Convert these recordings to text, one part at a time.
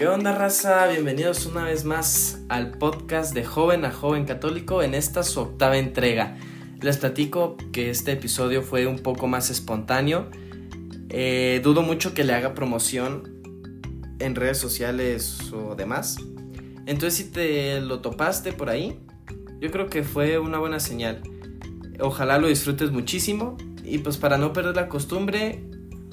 ¿Qué onda raza? Bienvenidos una vez más al podcast de Joven a Joven Católico en esta su octava entrega. Les platico que este episodio fue un poco más espontáneo. Eh, dudo mucho que le haga promoción en redes sociales o demás. Entonces si te lo topaste por ahí, yo creo que fue una buena señal. Ojalá lo disfrutes muchísimo. Y pues para no perder la costumbre,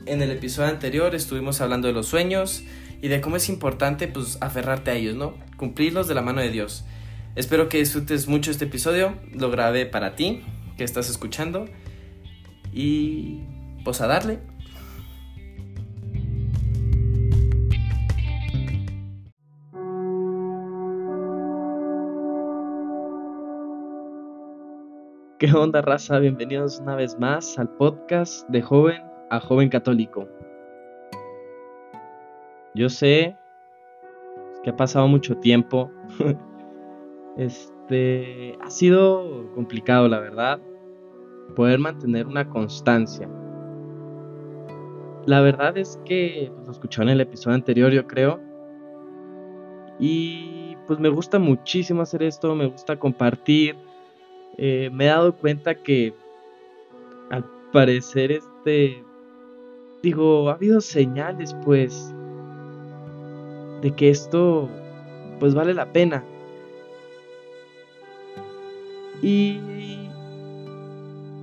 en el episodio anterior estuvimos hablando de los sueños y de cómo es importante pues aferrarte a ellos, ¿no? Cumplirlos de la mano de Dios. Espero que disfrutes mucho este episodio, lo grabé para ti, que estás escuchando, y pues a darle. ¿Qué onda raza? Bienvenidos una vez más al podcast de joven a joven católico. Yo sé que ha pasado mucho tiempo. este ha sido complicado, la verdad, poder mantener una constancia. La verdad es que pues, lo escuchó en el episodio anterior, yo creo. Y pues me gusta muchísimo hacer esto, me gusta compartir eh, me he dado cuenta que al parecer este digo ha habido señales pues de que esto pues vale la pena y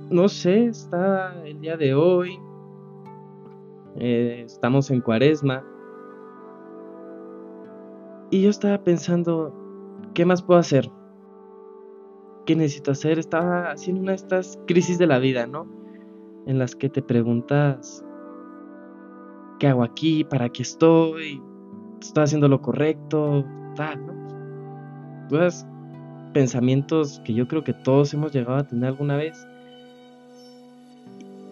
no sé está el día de hoy eh, estamos en cuaresma y yo estaba pensando qué más puedo hacer qué necesito hacer. Estaba haciendo una de estas crisis de la vida, ¿no? En las que te preguntas, ¿qué hago aquí? ¿Para qué estoy? ¿Estoy haciendo lo correcto? Tal, ¿no? Pensamientos que yo creo que todos hemos llegado a tener alguna vez.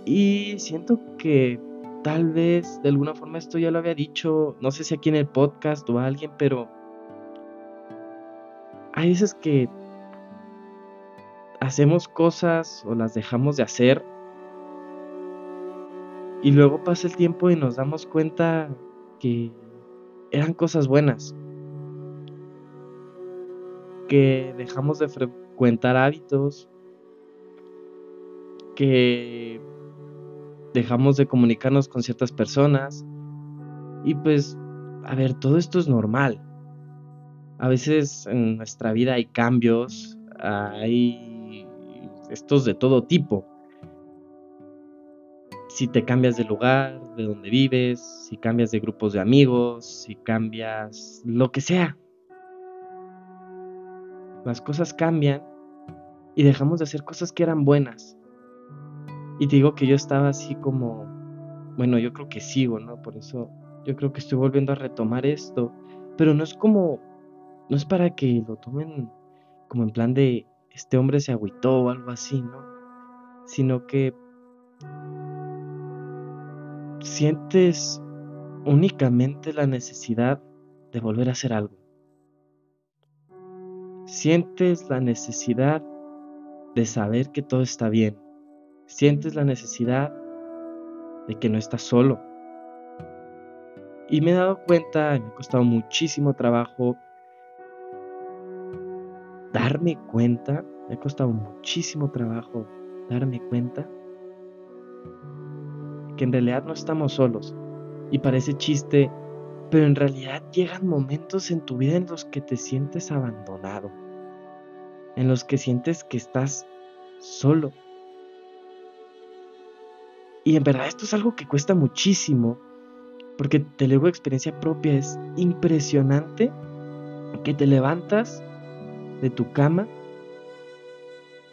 Y siento que tal vez de alguna forma esto ya lo había dicho, no sé si aquí en el podcast o a alguien, pero hay veces que hacemos cosas o las dejamos de hacer y luego pasa el tiempo y nos damos cuenta que eran cosas buenas, que dejamos de frecuentar hábitos, que dejamos de comunicarnos con ciertas personas y pues, a ver, todo esto es normal. A veces en nuestra vida hay cambios, hay estos de todo tipo. Si te cambias de lugar, de donde vives, si cambias de grupos de amigos, si cambias lo que sea. Las cosas cambian y dejamos de hacer cosas que eran buenas. Y te digo que yo estaba así como, bueno, yo creo que sigo, ¿no? Por eso yo creo que estoy volviendo a retomar esto, pero no es como, no es para que lo tomen como en plan de, este hombre se agüitó o algo así, ¿no? Sino que sientes únicamente la necesidad de volver a hacer algo. Sientes la necesidad de saber que todo está bien. Sientes la necesidad de que no estás solo. Y me he dado cuenta, me ha costado muchísimo trabajo darme cuenta, me ha costado muchísimo trabajo darme cuenta que en realidad no estamos solos. Y parece chiste, pero en realidad llegan momentos en tu vida en los que te sientes abandonado, en los que sientes que estás solo. Y en verdad esto es algo que cuesta muchísimo, porque te luego experiencia propia, es impresionante que te levantas de tu cama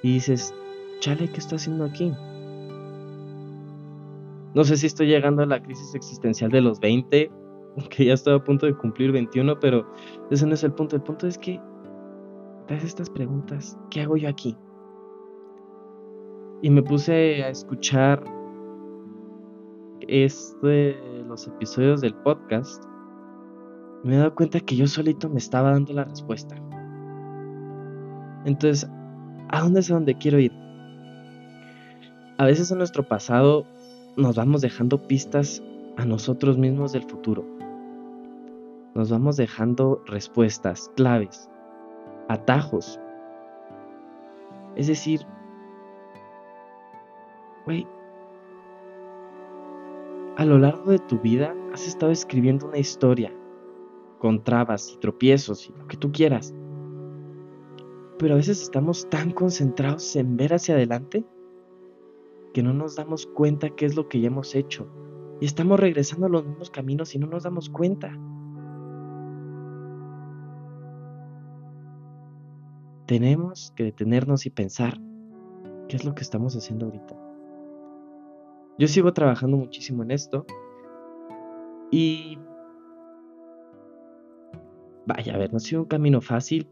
y dices, chale, ¿qué estoy haciendo aquí? No sé si estoy llegando a la crisis existencial de los 20, que ya estoy a punto de cumplir 21, pero ese no es el punto. El punto es que te haces estas preguntas, ¿qué hago yo aquí? Y me puse a escuchar este, los episodios del podcast. Me he dado cuenta que yo solito me estaba dando la respuesta. Entonces, ¿a dónde es a donde quiero ir? A veces en nuestro pasado nos vamos dejando pistas a nosotros mismos del futuro. nos vamos dejando respuestas, claves, atajos. Es decir, güey, a lo largo de tu vida has estado escribiendo una historia con trabas y tropiezos y lo que tú quieras. Pero a veces estamos tan concentrados en ver hacia adelante que no nos damos cuenta qué es lo que ya hemos hecho. Y estamos regresando a los mismos caminos y no nos damos cuenta. Tenemos que detenernos y pensar qué es lo que estamos haciendo ahorita. Yo sigo trabajando muchísimo en esto y vaya, a ver, no ha sido un camino fácil,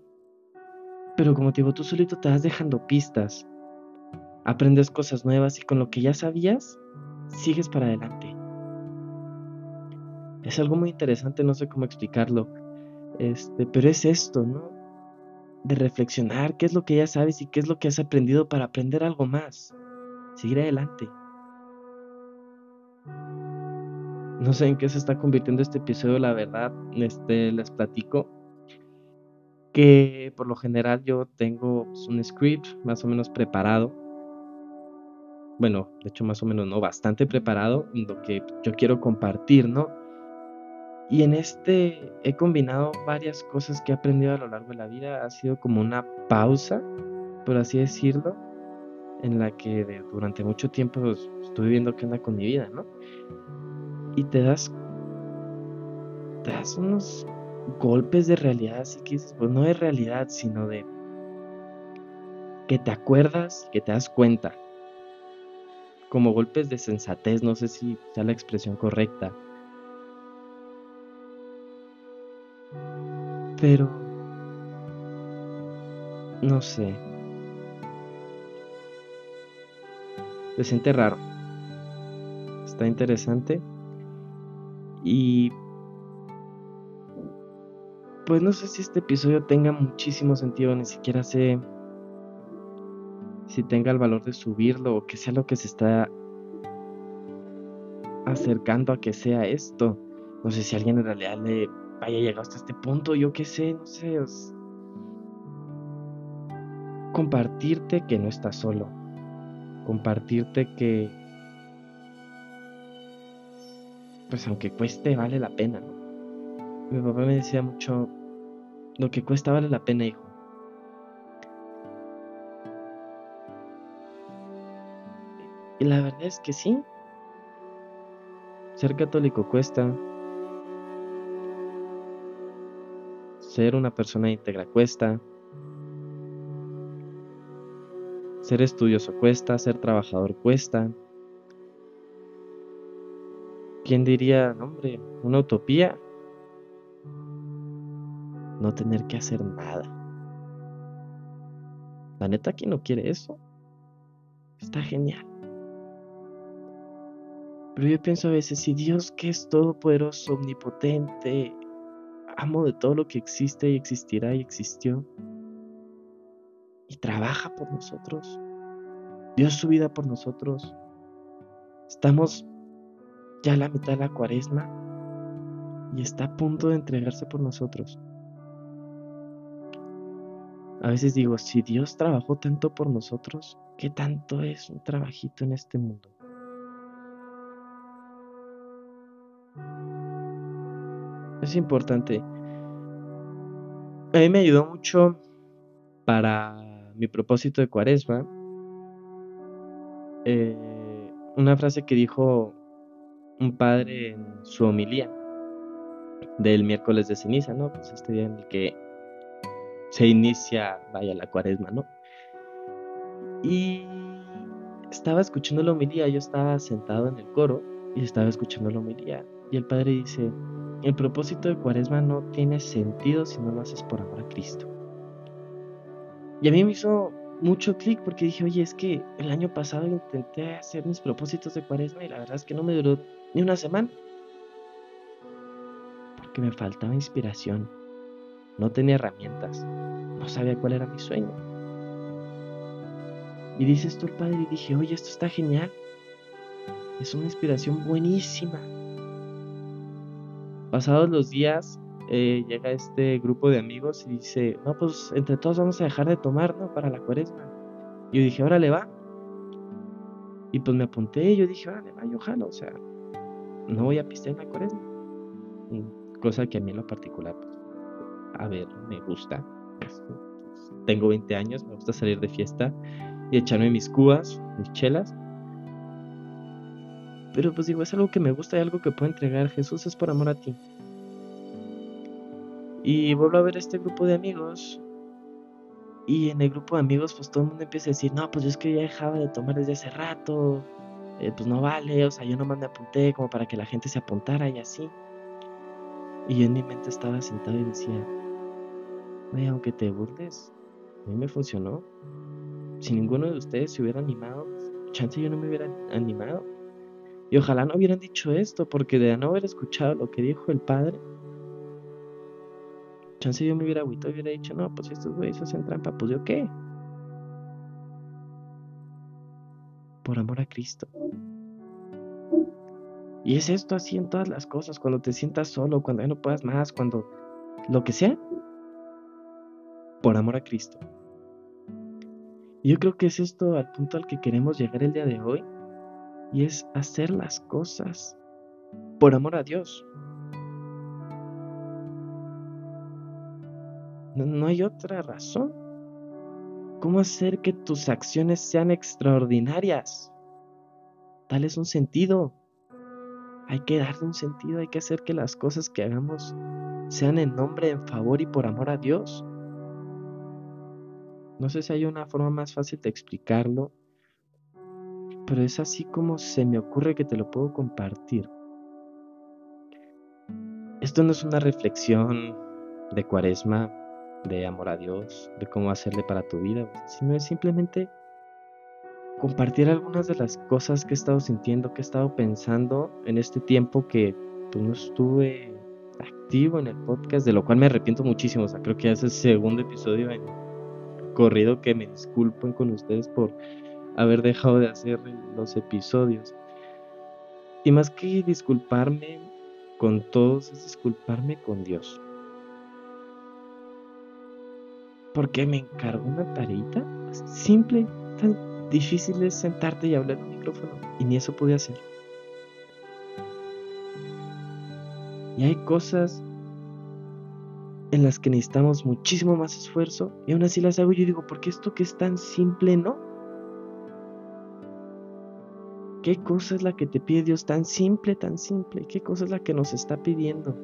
pero como te digo, tú solito te vas dejando pistas, aprendes cosas nuevas y con lo que ya sabías, sigues para adelante. Es algo muy interesante, no sé cómo explicarlo, este, pero es esto, ¿no? De reflexionar qué es lo que ya sabes y qué es lo que has aprendido para aprender algo más. Seguir adelante. No sé en qué se está convirtiendo este episodio, la verdad. Este, les platico que por lo general yo tengo pues, un script más o menos preparado. Bueno, de hecho más o menos no, bastante preparado, lo que yo quiero compartir, ¿no? Y en este he combinado varias cosas que he aprendido a lo largo de la vida. Ha sido como una pausa, por así decirlo, en la que durante mucho tiempo estuve viendo qué anda con mi vida, ¿no? y te das, te das unos golpes de realidad, así que pues no de realidad, sino de que te acuerdas, que te das cuenta, como golpes de sensatez, no sé si sea la expresión correcta, pero no sé, se siente raro, está interesante. Y pues no sé si este episodio tenga muchísimo sentido, ni siquiera sé si tenga el valor de subirlo o que sea lo que se está acercando a que sea esto. No sé si alguien en realidad le vaya llegado hasta este punto, yo qué sé, no sé. Compartirte que no estás solo. Compartirte que pues aunque cueste, vale la pena. Mi papá me decía mucho, lo que cuesta vale la pena, hijo. La verdad es que sí. Ser católico cuesta. Ser una persona íntegra cuesta. Ser estudioso cuesta, ser trabajador cuesta. ¿Quién diría, hombre, una utopía? No tener que hacer nada. La neta, ¿quién no quiere eso? Está genial. Pero yo pienso a veces, si Dios que es todopoderoso, omnipotente, amo de todo lo que existe y existirá y existió, y trabaja por nosotros, dio su vida por nosotros, estamos ya la mitad de la cuaresma y está a punto de entregarse por nosotros. A veces digo, si Dios trabajó tanto por nosotros, ¿qué tanto es un trabajito en este mundo? Es importante. A mí me ayudó mucho para mi propósito de cuaresma. Eh, una frase que dijo un padre en su homilía del miércoles de ceniza, ¿no? Pues este día en el que se inicia, vaya, la cuaresma, ¿no? Y estaba escuchando la homilía, yo estaba sentado en el coro y estaba escuchando la homilía. Y el padre dice, el propósito de cuaresma no tiene sentido si no lo haces por amor a Cristo. Y a mí me hizo mucho clic porque dije, oye, es que el año pasado intenté hacer mis propósitos de cuaresma y la verdad es que no me duró ni una semana. Porque me faltaba inspiración. No tenía herramientas. No sabía cuál era mi sueño. Y dice esto el padre y dije, oye, esto está genial. Es una inspiración buenísima. Pasados los días, eh, llega este grupo de amigos y dice, no, pues entre todos vamos a dejar de tomar, ¿no? Para la cuaresma. Yo dije, órale, va. Y pues me apunté y yo dije, órale, va, yo ojalá, o sea, no voy a pistear en la cuaresma. Cosa que a mí en lo particular, pues, a ver, me gusta. Pues, tengo 20 años, me gusta salir de fiesta y echarme mis cubas, mis chelas. Pero pues digo, es algo que me gusta y algo que puedo entregar. Jesús es por amor a ti. Y vuelvo a ver este grupo de amigos. Y en el grupo de amigos, pues todo el mundo empieza a decir, no, pues yo es que ya dejaba de tomar desde hace rato. Eh, pues no vale, o sea, yo nomás me apunté como para que la gente se apuntara y así. Y yo en mi mente estaba sentado y decía, aunque te burles, a mí me funcionó. Si ninguno de ustedes se hubiera animado, chance yo no me hubiera animado. Y ojalá no hubieran dicho esto, porque de no haber escuchado lo que dijo el padre, Chance yo me hubiera agüito y hubiera dicho, no, pues estos güeyes hacen trampa, pues yo qué. Por amor a Cristo. Y es esto así en todas las cosas, cuando te sientas solo, cuando ya no puedas más, cuando lo que sea, por amor a Cristo. Y yo creo que es esto al punto al que queremos llegar el día de hoy, y es hacer las cosas por amor a Dios. No, hay otra razón. ¿Cómo hacer que tus acciones sean extraordinarias? Dales un sentido. Hay que darle un sentido, hay que hacer que las cosas que hagamos sean en nombre, en favor y por amor a Dios. No sé si hay una forma más fácil de explicarlo, pero es así como se me ocurre que te lo puedo compartir. Esto no es una reflexión de cuaresma de amor a Dios, de cómo hacerle para tu vida, sino es simplemente compartir algunas de las cosas que he estado sintiendo, que he estado pensando en este tiempo que pues, no estuve activo en el podcast, de lo cual me arrepiento muchísimo. O sea, creo que ya es el segundo episodio en corrido que me disculpen con ustedes por haber dejado de hacer los episodios. Y más que disculparme con todos, es disculparme con Dios. porque me encargó una tareita simple, tan difícil es sentarte y hablar en un micrófono, y ni eso pude hacer. Y hay cosas en las que necesitamos muchísimo más esfuerzo y aún así las hago. Yo digo, ¿por qué esto que es tan simple no? ¿Qué cosa es la que te pide Dios tan simple, tan simple? ¿Qué cosa es la que nos está pidiendo?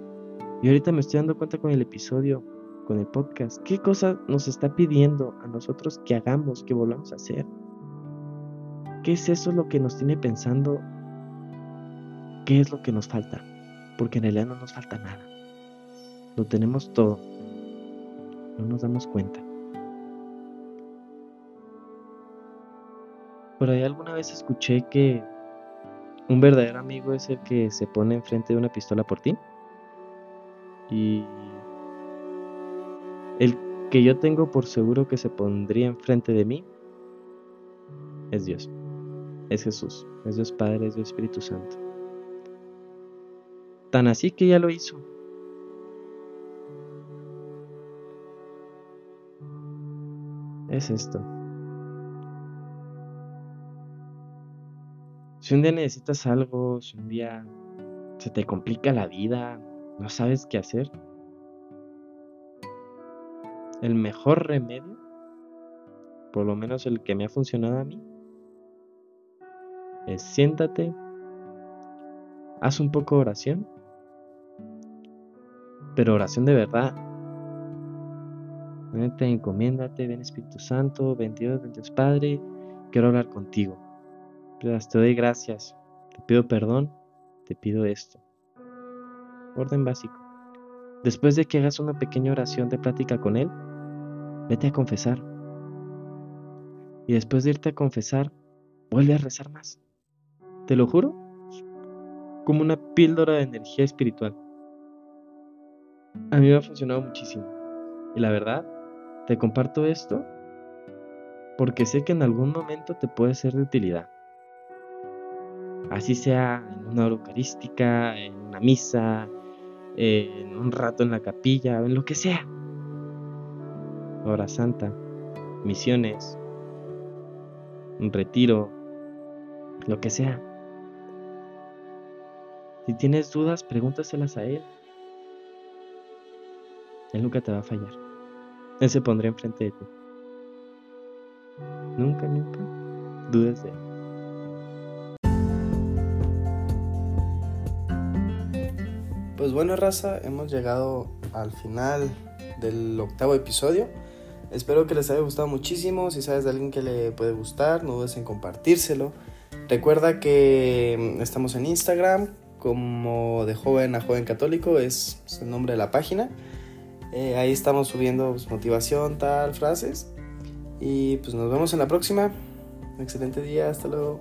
Y ahorita me estoy dando cuenta con el episodio con el podcast? ¿Qué cosa nos está pidiendo a nosotros que hagamos, que volvamos a hacer? ¿Qué es eso lo que nos tiene pensando? ¿Qué es lo que nos falta? Porque en realidad no nos falta nada. Lo tenemos todo. No nos damos cuenta. Por ahí alguna vez escuché que un verdadero amigo es el que se pone enfrente de una pistola por ti. Y el que yo tengo por seguro que se pondría enfrente de mí es Dios, es Jesús, es Dios Padre, es Dios Espíritu Santo. Tan así que ya lo hizo. Es esto. Si un día necesitas algo, si un día se te complica la vida, no sabes qué hacer, el mejor remedio, por lo menos el que me ha funcionado a mí, es siéntate, haz un poco de oración, pero oración de verdad. Vente, encomiéndate, ven Espíritu Santo, ven Dios, ven Dios Padre, quiero hablar contigo. Te doy gracias, te pido perdón, te pido esto. Orden básico. Después de que hagas una pequeña oración de plática con Él, vete a confesar. Y después de irte a confesar, vuelve a rezar más. Te lo juro, como una píldora de energía espiritual. A mí me ha funcionado muchísimo. Y la verdad, te comparto esto porque sé que en algún momento te puede ser de utilidad. Así sea en una hora eucarística, en una misa, en un rato en la capilla, en lo que sea. Hora santa, misiones, un retiro, lo que sea. Si tienes dudas, pregúntaselas a Él. Él nunca te va a fallar. Él se pondrá enfrente de ti. Nunca, nunca dudes de Él. Pues bueno, raza, hemos llegado al final del octavo episodio. Espero que les haya gustado muchísimo. Si sabes de alguien que le puede gustar, no dudes en compartírselo. Recuerda que estamos en Instagram como de joven a joven católico, es el nombre de la página. Eh, ahí estamos subiendo pues, motivación, tal, frases. Y pues nos vemos en la próxima. excelente día, hasta luego.